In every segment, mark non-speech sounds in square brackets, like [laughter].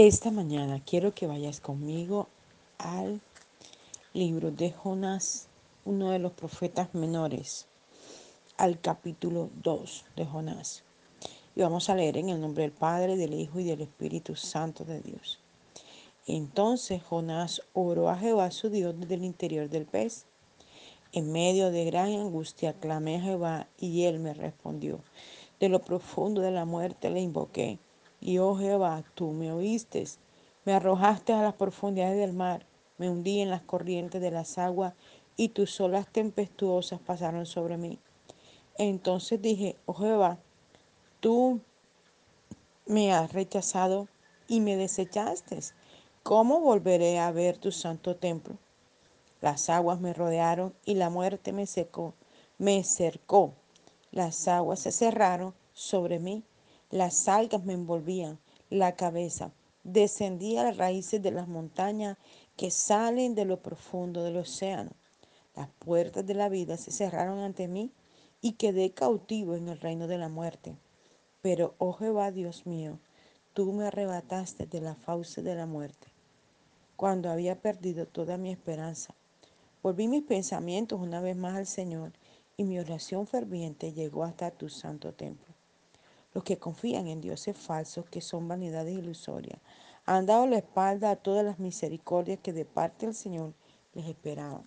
Esta mañana quiero que vayas conmigo al libro de Jonás, uno de los profetas menores, al capítulo 2 de Jonás. Y vamos a leer en el nombre del Padre, del Hijo y del Espíritu Santo de Dios. Entonces Jonás oró a Jehová su Dios desde el interior del pez. En medio de gran angustia clamé a Jehová y él me respondió. De lo profundo de la muerte le invoqué y oh Jehová, tú me oíste, me arrojaste a las profundidades del mar, me hundí en las corrientes de las aguas y tus olas tempestuosas pasaron sobre mí. Entonces dije, oh Jehová, tú me has rechazado y me desechaste. ¿Cómo volveré a ver tu santo templo? Las aguas me rodearon y la muerte me secó, me cercó. Las aguas se cerraron sobre mí las algas me envolvían la cabeza. Descendí a las raíces de las montañas que salen de lo profundo del océano. Las puertas de la vida se cerraron ante mí y quedé cautivo en el reino de la muerte. Pero, oh Jehová Dios mío, tú me arrebataste de la fauce de la muerte, cuando había perdido toda mi esperanza. Volví mis pensamientos una vez más al Señor y mi oración ferviente llegó hasta tu santo templo. Los que confían en dioses falsos, que son vanidades ilusorias, han dado la espalda a todas las misericordias que de parte del Señor les esperaban.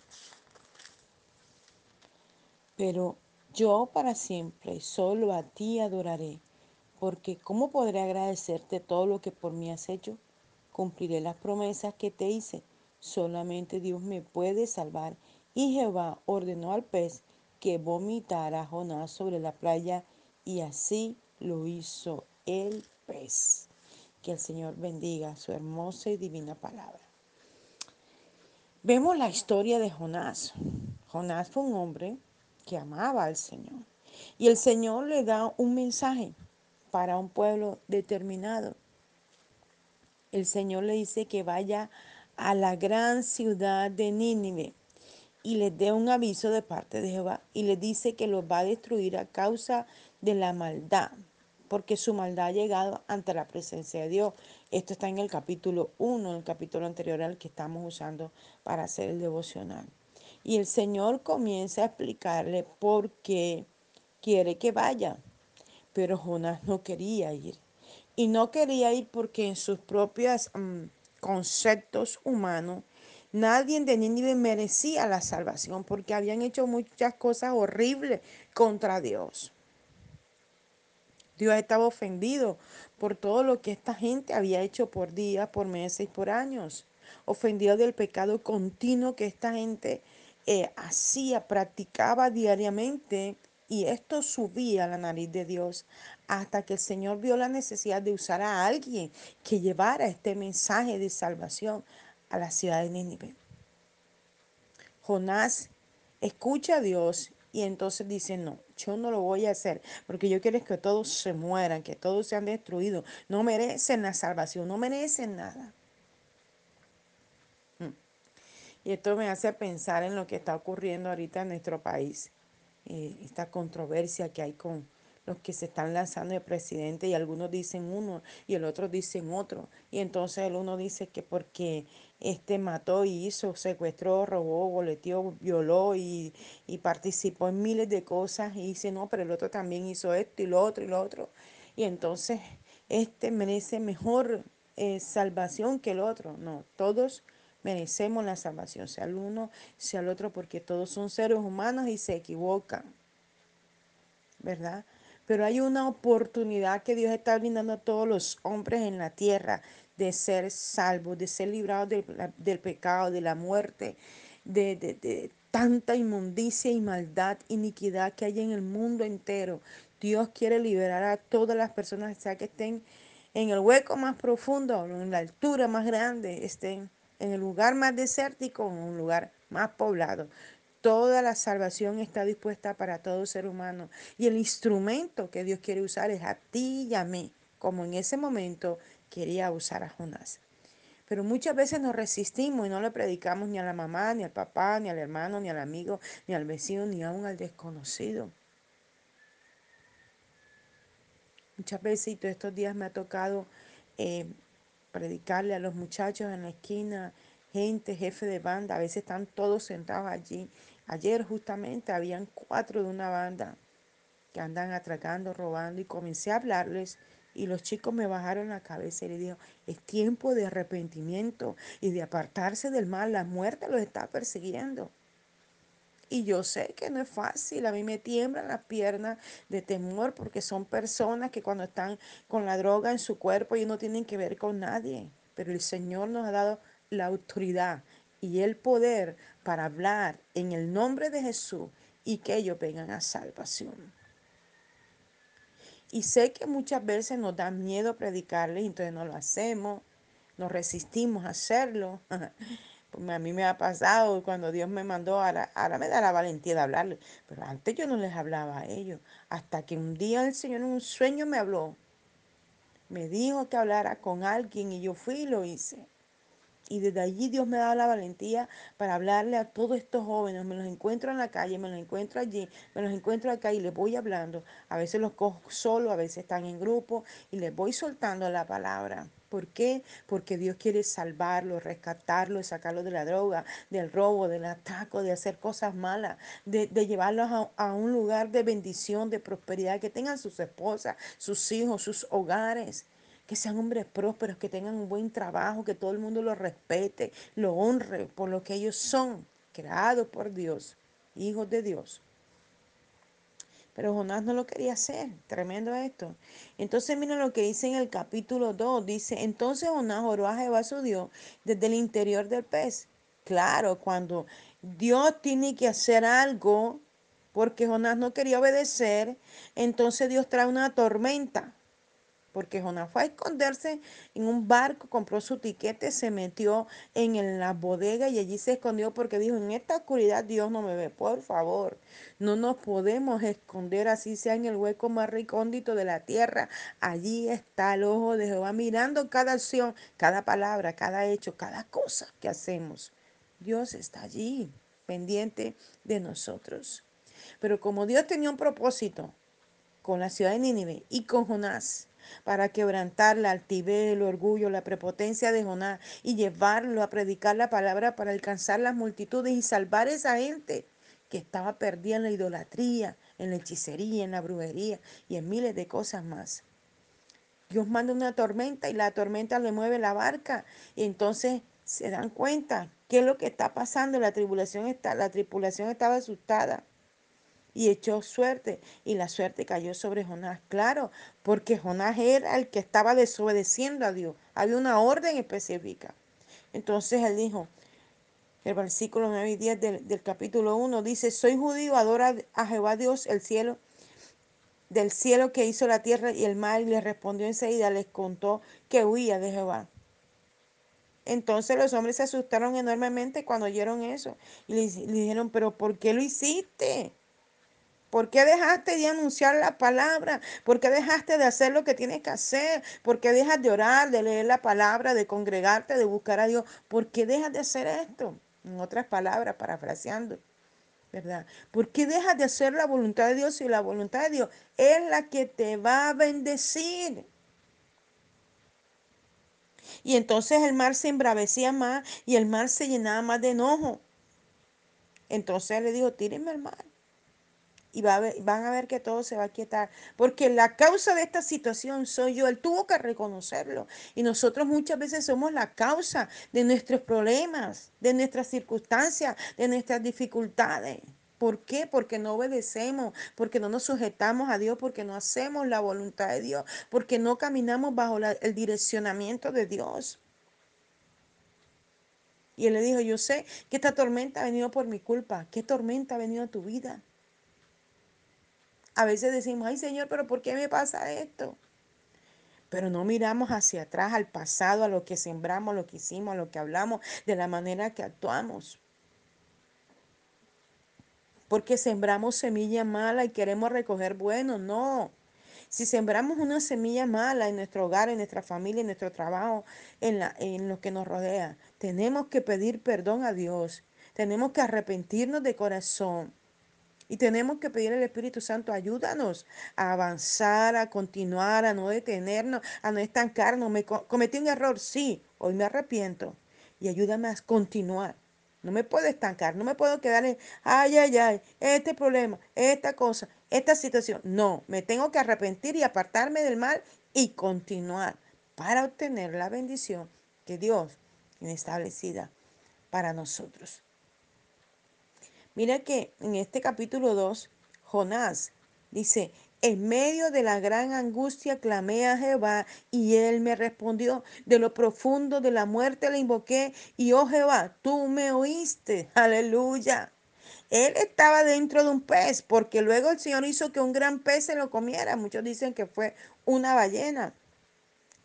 Pero yo para siempre solo a ti adoraré, porque ¿cómo podré agradecerte todo lo que por mí has hecho? Cumpliré las promesas que te hice. Solamente Dios me puede salvar. Y Jehová ordenó al pez que vomitara a Jonás sobre la playa y así lo hizo el pez. Que el Señor bendiga su hermosa y divina palabra. Vemos la historia de Jonás. Jonás fue un hombre que amaba al Señor. Y el Señor le da un mensaje para un pueblo determinado. El Señor le dice que vaya a la gran ciudad de Nínive y les dé un aviso de parte de Jehová y le dice que los va a destruir a causa de la maldad porque su maldad ha llegado ante la presencia de Dios. Esto está en el capítulo 1, en el capítulo anterior al que estamos usando para hacer el devocional. Y el Señor comienza a explicarle por qué quiere que vaya. Pero Jonás no quería ir. Y no quería ir porque en sus propios mm, conceptos humanos, nadie de Nínive merecía la salvación porque habían hecho muchas cosas horribles contra Dios. Dios estaba ofendido por todo lo que esta gente había hecho por días, por meses por años. Ofendido del pecado continuo que esta gente eh, hacía, practicaba diariamente. Y esto subía a la nariz de Dios hasta que el Señor vio la necesidad de usar a alguien que llevara este mensaje de salvación a la ciudad de Nínive. Jonás escucha a Dios y entonces dice, no, yo no lo voy a hacer, porque yo quiero que todos se mueran, que todos sean destruidos. No merecen la salvación, no merecen nada. Mm. Y esto me hace pensar en lo que está ocurriendo ahorita en nuestro país, eh, esta controversia que hay con los que se están lanzando de presidente y algunos dicen uno y el otro dicen otro. Y entonces el uno dice que porque este mató y hizo, secuestró, robó, boleteó, violó y, participó en miles de cosas y dice, no, pero el otro también hizo esto y lo otro y lo otro. Y entonces este merece mejor eh, salvación que el otro. No, todos merecemos la salvación, sea el uno, sea el otro, porque todos son seres humanos y se equivocan. ¿Verdad? Pero hay una oportunidad que Dios está brindando a todos los hombres en la tierra de ser salvos, de ser librados del, pecado, de la muerte, de, tanta inmundicia y maldad, iniquidad que hay en el mundo entero. Dios quiere liberar a todas las personas, sea que estén en el hueco más profundo, en la altura más grande, estén en el lugar más desértico, en un lugar más poblado. Toda la salvación está dispuesta para todo ser humano. Y el instrumento que Dios quiere usar es a ti y a mí, como en ese momento quería usar a Jonás. Pero muchas veces nos resistimos y no le predicamos ni a la mamá, ni al papá, ni al hermano, ni al amigo, ni al vecino, ni aún al desconocido. Muchas veces, y todos estos días me ha tocado eh, predicarle a los muchachos en la esquina, gente, jefe de banda, a veces están todos sentados allí. Ayer justamente habían cuatro de una banda que andan atracando, robando y comencé a hablarles y los chicos me bajaron la cabeza y le dijo, es tiempo de arrepentimiento y de apartarse del mal, la muerte los está persiguiendo. Y yo sé que no es fácil, a mí me tiemblan las piernas de temor porque son personas que cuando están con la droga en su cuerpo y no tienen que ver con nadie. Pero el Señor nos ha dado la autoridad y el poder para hablar en el nombre de Jesús y que ellos vengan a salvación. Y sé que muchas veces nos da miedo predicarles, entonces no lo hacemos, nos resistimos a hacerlo. [laughs] Pues a mí me ha pasado cuando Dios me mandó, ahora, ahora me da la valentía de hablarles, pero antes yo no les hablaba a ellos, hasta que un día el Señor en un sueño me habló, me dijo que hablara con alguien y yo fui y lo hice. Y desde allí Dios me da la valentía para hablarle a todos estos jóvenes. Me los encuentro en la calle, me los encuentro allí, me los encuentro acá y les voy hablando. A veces los cojo solo, a veces están en grupo y les voy soltando la palabra. ¿Por qué? Porque Dios quiere salvarlos, rescatarlos, sacarlos de la droga, del robo, del ataque, de hacer cosas malas, de, de llevarlos a, a un lugar de bendición, de prosperidad, que tengan sus esposas, sus hijos, sus hogares que sean hombres prósperos, que tengan un buen trabajo, que todo el mundo los respete, lo honre por lo que ellos son, creados por Dios, hijos de Dios. Pero Jonás no lo quería hacer, tremendo esto. Entonces mira lo que dice en el capítulo 2, dice, entonces Jonás oró a Jehová su Dios desde el interior del pez. Claro, cuando Dios tiene que hacer algo, porque Jonás no quería obedecer, entonces Dios trae una tormenta porque Jonás fue a esconderse en un barco, compró su tiquete, se metió en la bodega y allí se escondió porque dijo, en esta oscuridad Dios no me ve, por favor, no nos podemos esconder así sea en el hueco más recóndito de la tierra. Allí está el ojo de Jehová mirando cada acción, cada palabra, cada hecho, cada cosa que hacemos. Dios está allí, pendiente de nosotros. Pero como Dios tenía un propósito con la ciudad de Nínive y con Jonás, para quebrantar la altivez, el orgullo, la prepotencia de Jonás y llevarlo a predicar la palabra para alcanzar las multitudes y salvar a esa gente que estaba perdida en la idolatría, en la hechicería, en la brujería y en miles de cosas más. Dios manda una tormenta y la tormenta le mueve la barca y entonces se dan cuenta qué es lo que está pasando. La tribulación está, la tripulación estaba asustada y echó suerte y la suerte cayó sobre Jonás. Claro, porque Jonás era el que estaba desobedeciendo a Dios. Había una orden específica. Entonces él dijo, el versículo 9 y 10 del, del capítulo 1 dice, soy judío, adora a Jehová Dios, el cielo, del cielo que hizo la tierra y el mar, y le respondió enseguida, les contó que huía de Jehová. Entonces los hombres se asustaron enormemente cuando oyeron eso y le, le dijeron, pero ¿por qué lo hiciste? ¿Por qué dejaste de anunciar la palabra? ¿Por qué dejaste de hacer lo que tienes que hacer? ¿Por qué dejas de orar, de leer la palabra, de congregarte, de buscar a Dios? ¿Por qué dejas de hacer esto? En otras palabras, parafraseando, ¿verdad? ¿Por qué dejas de hacer la voluntad de Dios si la voluntad de Dios es la que te va a bendecir? Y entonces el mar se embravecía más y el mar se llenaba más de enojo. Entonces le dijo, tírenme al mar y van a ver que todo se va a quietar. Porque la causa de esta situación soy yo. Él tuvo que reconocerlo. Y nosotros muchas veces somos la causa de nuestros problemas, de nuestras circunstancias, de nuestras dificultades. ¿Por qué? Porque no obedecemos, porque no nos sujetamos a Dios, porque no hacemos la voluntad de Dios, porque no caminamos bajo el direccionamiento de Dios. Y él le dijo, yo sé que esta tormenta ha venido por mi culpa. ¿Qué tormenta ha venido a tu vida? A veces decimos, ay Señor, pero ¿por qué me pasa esto? Pero no miramos hacia atrás, al pasado, a lo que sembramos, lo que hicimos, a lo que hablamos, de la manera que actuamos. Porque sembramos semilla mala y queremos recoger bueno, no. Si sembramos una semilla mala en nuestro hogar, en nuestra familia, en nuestro trabajo, en, la, en lo que nos rodea, tenemos que pedir perdón a Dios. Tenemos que arrepentirnos de corazón Y tenemos que pedir al Espíritu Santo, ayúdanos a avanzar, a continuar, a no detenernos, a no estancarnos. Me cometí un error, sí, hoy me arrepiento. Y ayúdame a continuar. No me puedo estancar, no me puedo quedar en, ay, ay, ay, este problema, esta cosa, esta situación. No, me tengo que arrepentir y apartarme del mal y continuar para obtener la bendición que Dios tiene establecida para nosotros. Mira que en este capítulo 2, Jonás dice, en medio de la gran angustia clamé a Jehová y él me respondió. De lo profundo de la muerte le invoqué y oh Jehová, tú me oíste. Aleluya. Él estaba dentro de un pez porque luego el Señor hizo que un gran pez se lo comiera. Muchos dicen que fue una ballena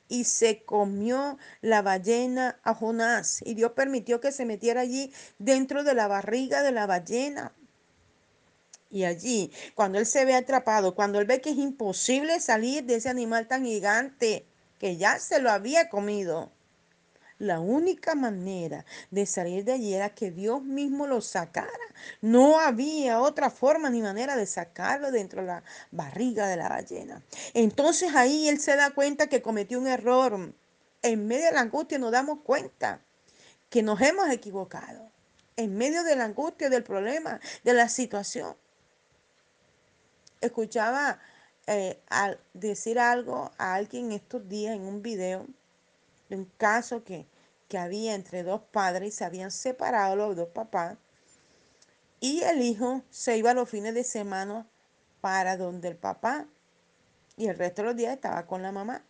y se comió la ballena a Jonás. Y Dios permitió que se metiera allí dentro de la barriga de la ballena. Y allí, cuando él se ve atrapado, cuando él ve que es imposible salir de ese animal tan gigante, que ya se lo había comido, la única manera de salir de allí era que Dios mismo lo sacara. No había otra forma ni manera de sacarlo dentro de la barriga de la ballena. Entonces ahí él se da cuenta que cometió un error. En medio de la angustia nos damos cuenta que nos hemos equivocado. En medio de la angustia, del problema, de la situación. Escuchaba eh, decir algo a alguien estos días en un video un caso que, había entre dos padres, se habían separado los dos papás, y el hijo se iba los fines de semana para donde el papá, y el resto de los días estaba con la mamá.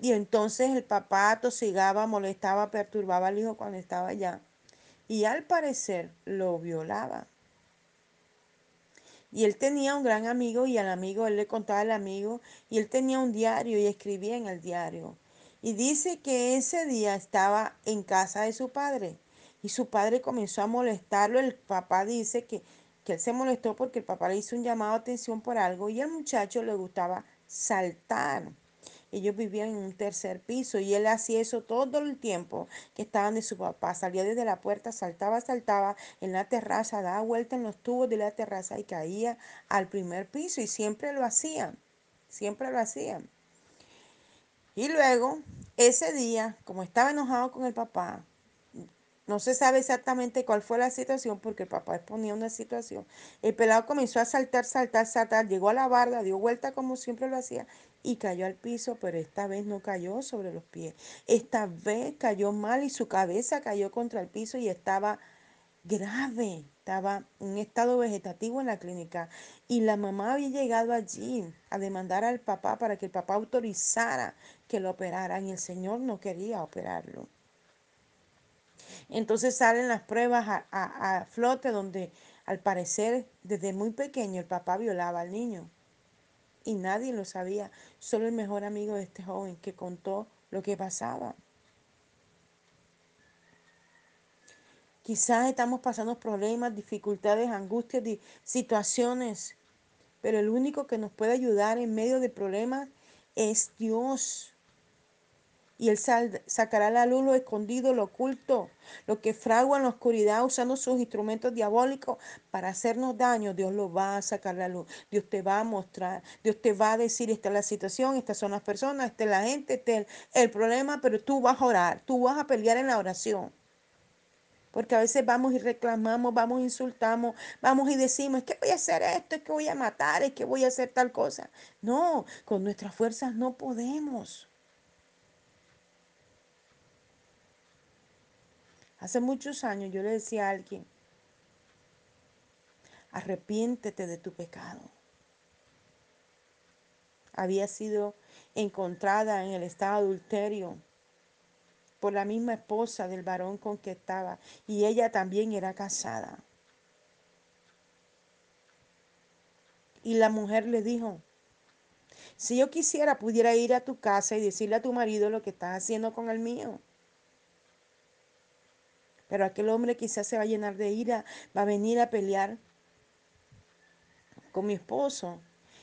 Y entonces el papá tosigaba, molestaba, perturbaba al hijo cuando estaba allá. Y al parecer lo violaba. Y él tenía un gran amigo y al amigo él le contaba al amigo y él tenía un diario y escribía en el diario. Y dice que ese día estaba en casa de su padre y su padre comenzó a molestarlo. El papá dice que, que él se molestó porque el papá le hizo un llamado de atención por algo y al muchacho le gustaba saltar. Ellos vivían en un tercer piso y él hacía eso todo el tiempo que estaban de su papá. Salía desde la puerta, saltaba, saltaba en la terraza, daba vuelta en los tubos de la terraza y caía al primer piso y siempre lo hacían, siempre lo hacían. Y luego, ese día, como estaba enojado con el papá, no se sabe exactamente cuál fue la situación porque el papá exponía una situación. El pelado comenzó a saltar, saltar, saltar, llegó a la barda, dio vuelta como siempre lo hacía y cayó al piso, pero esta vez no cayó sobre los pies. Esta vez cayó mal y su cabeza cayó contra el piso y estaba grave, estaba en estado vegetativo en la clínica y la mamá había llegado allí a demandar al papá para que el papá autorizara que lo operaran y el Señor no quería operarlo. Entonces salen las pruebas a, a, flote donde al parecer desde muy pequeño el papá violaba al niño y nadie lo sabía, solo el mejor amigo de este joven que contó lo que pasaba. Quizás estamos pasando problemas, dificultades, angustias, situaciones, pero el único que nos puede ayudar en medio de problemas es Dios. Y Él sacará a la luz lo escondido, lo oculto, lo que fragua en la oscuridad usando sus instrumentos diabólicos para hacernos daño. Dios lo va a sacar a la luz. Dios te va a mostrar. Dios te va a decir, esta es la situación, estas son las personas, esta es la gente, este es el problema, pero tú vas a orar, tú vas a pelear en la oración. Porque a veces vamos y reclamamos, vamos e insultamos, vamos y decimos, es que voy a hacer esto, es que voy a matar, es que voy a hacer tal cosa. No, con nuestras fuerzas no podemos. Hace muchos años yo le decía a alguien, arrepiéntete de tu pecado. Había sido encontrada en el estado adulterio por la misma esposa del varón con que estaba y ella también era casada. Y la mujer le dijo, si yo quisiera pudiera ir a tu casa y decirle a tu marido lo que estás haciendo con el mío. Pero aquel hombre quizás se va a llenar de ira, va a venir a pelear con mi esposo.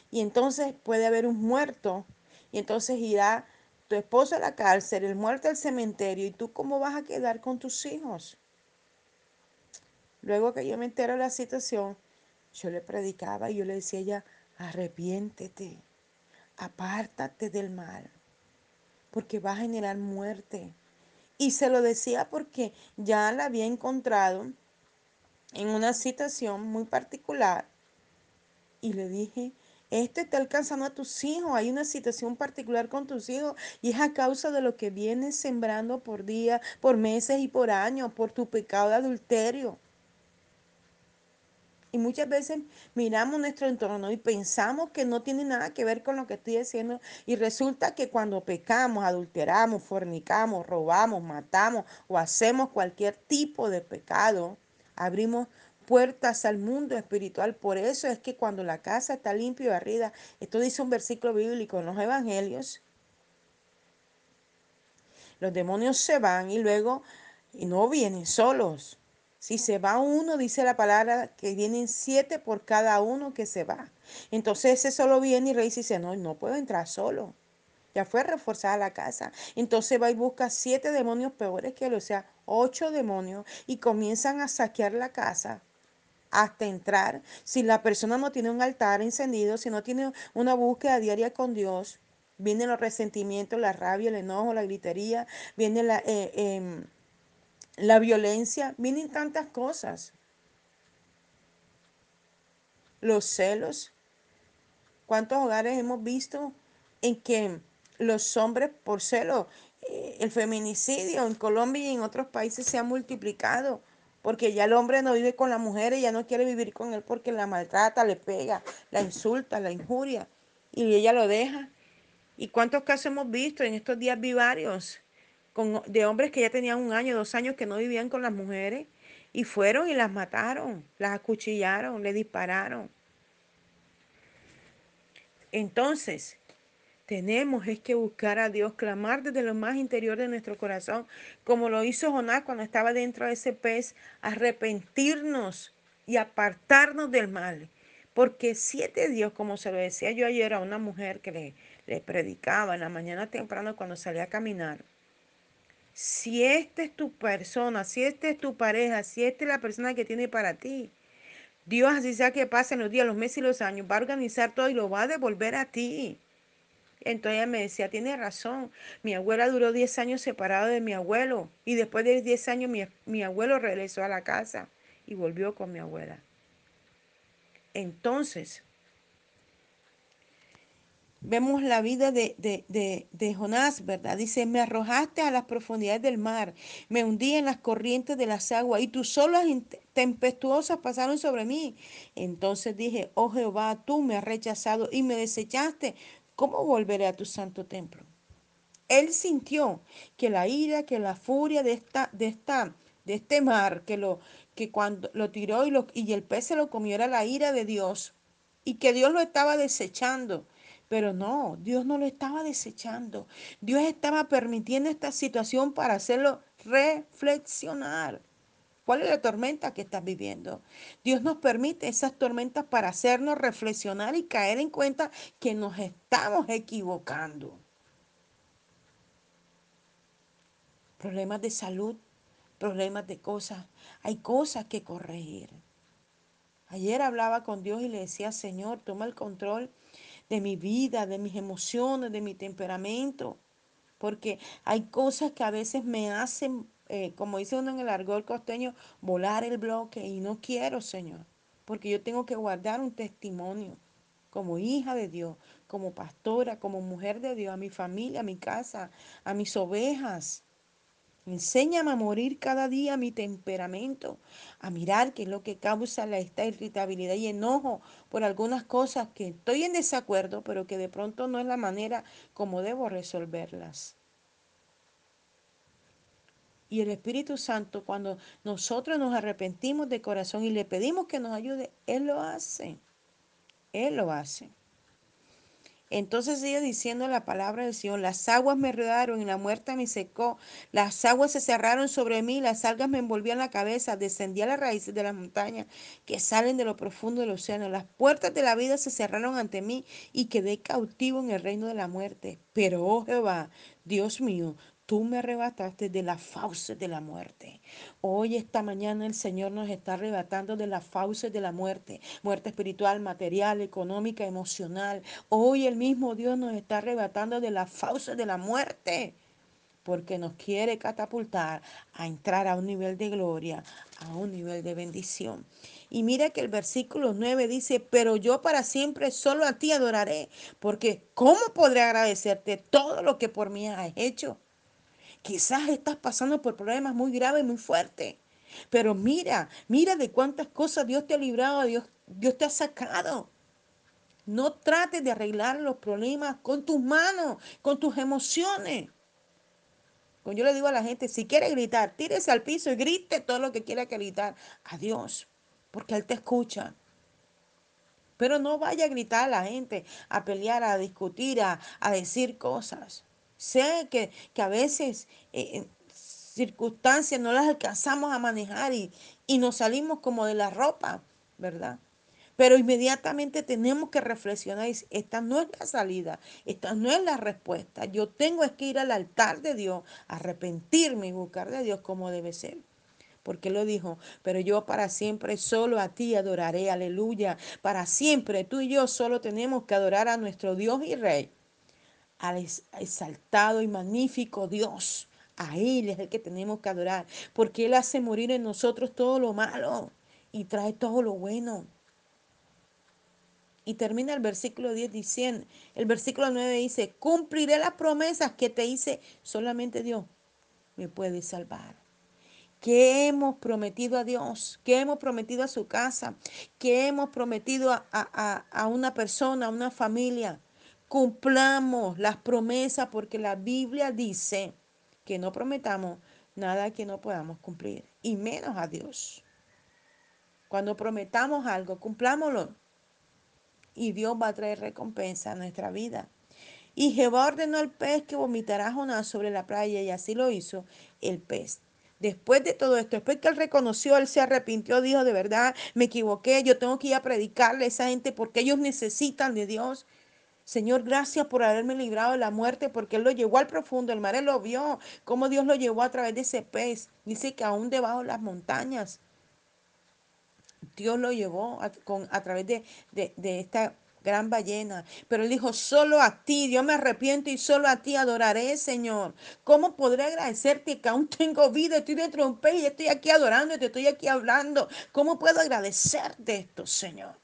Y entonces puede haber un muerto. Y entonces irá tu esposo a la cárcel, el muerto al cementerio, ¿y tú cómo vas a quedar con tus hijos? Luego que yo me entero de la situación, yo le predicaba y yo le decía a ella, arrepiéntete, apártate del mal, porque va a generar muerte. Y se lo decía porque ya la había encontrado en una situación muy particular. Y le dije, esto está alcanzando a tus hijos, hay una situación particular con tus hijos y es a causa de lo que vienes sembrando por día, por meses y por años, por tu pecado de adulterio. Y muchas veces miramos nuestro entorno y pensamos que no tiene nada que ver con lo que estoy diciendo. Y resulta que cuando pecamos, adulteramos, fornicamos, robamos, matamos o hacemos cualquier tipo de pecado, abrimos puertas al mundo espiritual. Por eso es que cuando la casa está limpia y barrida, esto dice un versículo bíblico en los evangelios, los demonios se van y luego y no vienen solos. Si se va uno, dice la palabra que vienen siete por cada uno que se va. Entonces ese solo viene y rey dice, no, no puedo entrar solo. Ya fue reforzada la casa. Entonces va y busca siete demonios peores que él, o sea, ocho demonios, y comienzan a saquear la casa hasta entrar. Si la persona no tiene un altar encendido, si no tiene una búsqueda diaria con Dios, vienen los resentimientos, la rabia, el enojo, la gritería, viene la... Eh, eh, la violencia, vienen tantas cosas. Los celos. ¿Cuántos hogares hemos visto en que los hombres por celo, eh, el feminicidio en Colombia y en otros países se ha multiplicado? Porque ya el hombre no vive con la mujer ya no quiere vivir con él porque la maltrata, le pega, la insulta, la injuria y ella lo deja. ¿Y cuántos casos hemos visto? En estos días vi varios de hombres que ya tenían un año, dos años que no vivían con las mujeres y fueron y las mataron, las acuchillaron, le dispararon. Entonces, tenemos es que buscar a Dios, clamar desde lo más interior de nuestro corazón, como lo hizo Jonás cuando estaba dentro de ese pez, arrepentirnos y apartarnos del mal. Porque siete Dios, como se lo decía yo ayer a una mujer que le, le predicaba en la mañana temprano cuando salía a caminar, si esta es tu persona, si esta es tu pareja, si esta es la persona que tiene para ti, Dios, así sea que pasen los días, los meses y los años, va a organizar todo y lo va a devolver a ti. Entonces ella me decía, tiene razón, mi abuela duró 10 años separada de mi abuelo y después de 10 años mi, mi abuelo regresó a la casa y volvió con mi abuela. Entonces, Vemos la vida de, de, Jonás, ¿verdad? Dice, me arrojaste a las profundidades del mar, me hundí en las corrientes de las aguas y tus olas tempestuosas pasaron sobre mí. Entonces dije, oh Jehová, tú me has rechazado y me desechaste. ¿Cómo volveré a tu santo templo? Él sintió que la ira, que la furia de esta, de esta, de este mar, que lo, que cuando lo tiró y, y el pez se lo comió era la ira de Dios y que Dios lo estaba desechando pero no, Dios no lo estaba desechando. Dios estaba permitiendo esta situación para hacerlo reflexionar. ¿Cuál es la tormenta que estás viviendo? Dios nos permite esas tormentas para hacernos reflexionar y caer en cuenta que nos estamos equivocando. Problemas de salud, problemas de cosas. Hay cosas que corregir. Ayer hablaba con Dios y le decía, Señor, toma el control de mi vida, de mis emociones, de mi temperamento. Porque hay cosas que a veces me hacen, eh, como dice uno en el argol costeño, volar el bloque y no quiero, Señor. Porque yo tengo que guardar un testimonio como hija de Dios, como pastora, como mujer de Dios, a mi familia, a mi casa, a mis ovejas. Enséñame a morir cada día mi temperamento, a mirar qué es lo que causa la, esta irritabilidad y enojo por algunas cosas que estoy en desacuerdo, pero que de pronto no es la manera como debo resolverlas. Y el Espíritu Santo, cuando nosotros nos arrepentimos de corazón y le pedimos que nos ayude, Él lo hace. Él lo hace. Entonces sigue diciendo la palabra del Señor, las aguas me rodearon y la muerte me secó, las aguas se cerraron sobre mí, las algas me envolvían la cabeza, descendí a las raíces de las montañas que salen de lo profundo del océano, las puertas de la vida se cerraron ante mí y quedé cautivo en el reino de la muerte. Pero, oh Jehová, Dios mío, tú me arrebataste de las fauces de la muerte. Hoy, esta mañana, el Señor nos está arrebatando de las fauces de la muerte, muerte espiritual, material, económica, emocional. Hoy el mismo Dios nos está arrebatando de las fauces de la muerte porque nos quiere catapultar a entrar a un nivel de gloria, a un nivel de bendición. Y mira que el versículo 9 dice, pero yo para siempre solo a ti adoraré, porque ¿cómo podré agradecerte todo lo que por mí has hecho? Quizás estás pasando por problemas muy graves, muy fuertes. Pero mira, mira de cuántas cosas Dios te ha librado, Dios, Dios te ha sacado. No trates de arreglar los problemas con tus manos, con tus emociones. Como yo le digo a la gente, si quiere gritar, tírese al piso y grite todo lo que quiera gritar a Dios, porque Él te escucha. Pero no vaya a gritar a la gente, a pelear, a discutir, a, a decir cosas. Sé que, que a veces eh, circunstancias no las alcanzamos a manejar y, y nos salimos como de la ropa, ¿verdad? Pero inmediatamente tenemos que reflexionar, esta no es la salida, esta no es la respuesta. Yo tengo que ir al altar de Dios, arrepentirme y buscar de Dios como debe ser. Porque lo dijo, pero yo para siempre solo a ti adoraré, aleluya. Para siempre tú y yo solo tenemos que adorar a nuestro Dios y Rey, al exaltado y magnífico Dios. A Él es el que tenemos que adorar, porque Él hace morir en nosotros todo lo malo y trae todo lo bueno. Y termina el versículo 10 diciendo, el versículo 9 dice, cumpliré las promesas que te hice, solamente Dios me puede salvar. ¿Qué hemos prometido a Dios? ¿Qué hemos prometido a su casa? ¿Qué hemos prometido a, a, a una persona, a una familia? Cumplamos las promesas porque la Biblia dice que no prometamos nada que no podamos cumplir, y menos a Dios. Cuando prometamos algo, cumplámoslo y Dios va a traer recompensa a nuestra vida. Y Jehová ordenó al pez que vomitará Jonás sobre la playa y así lo hizo el pez. Después de todo esto, después que él reconoció, él se arrepintió, dijo, de verdad, me equivoqué, yo tengo que ir a predicarle a esa gente porque ellos necesitan de Dios. Señor, gracias por haberme librado de la muerte, porque Él lo llevó al profundo, el mar él lo vio, cómo Dios lo llevó a través de ese pez. Dice que aún debajo de las montañas, Dios lo llevó a, con, a través de, de, esta gran ballena. Pero él dijo, solo a ti, Dios me arrepiento y solo a ti adoraré, Señor. ¿Cómo podré agradecerte que aún tengo vida? Estoy dentro de un pez y estoy aquí adorando y te estoy aquí hablando. ¿Cómo puedo agradecerte esto, Señor?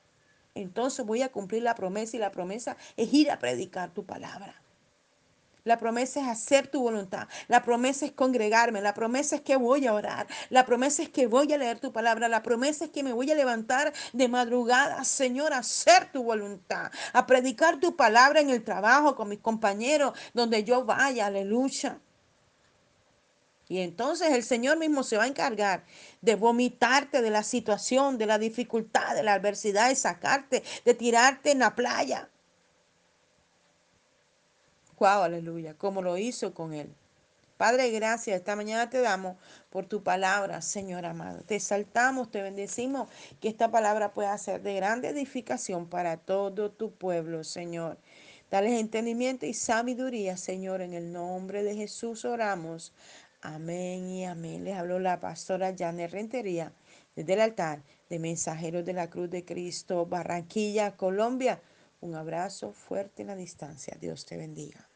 Entonces voy a cumplir la promesa y la promesa es ir a predicar tu palabra. La promesa es hacer tu voluntad. La promesa es congregarme. La promesa es que voy a orar. La promesa es que voy a leer tu palabra. La promesa es que me voy a levantar de madrugada, Señor, a hacer tu voluntad. A predicar tu palabra en el trabajo con mis compañeros, donde yo vaya. Aleluya. Y entonces el Señor mismo se va a encargar de vomitarte de la situación, de la dificultad, de la adversidad, de sacarte, de tirarte en la playa. Wow, aleluya, como lo hizo con él. Padre, gracias. Esta mañana te damos por tu palabra, Señor amado. Te exaltamos, te bendecimos, que esta palabra pueda ser de grande edificación para todo tu pueblo, Señor. Dale entendimiento y sabiduría, Señor. En el nombre de Jesús oramos. Amén y amén. Les habló la pastora Janet Rentería desde el altar de Mensajeros de la Cruz de Cristo, Barranquilla, Colombia. Un abrazo fuerte en la distancia. Dios te bendiga.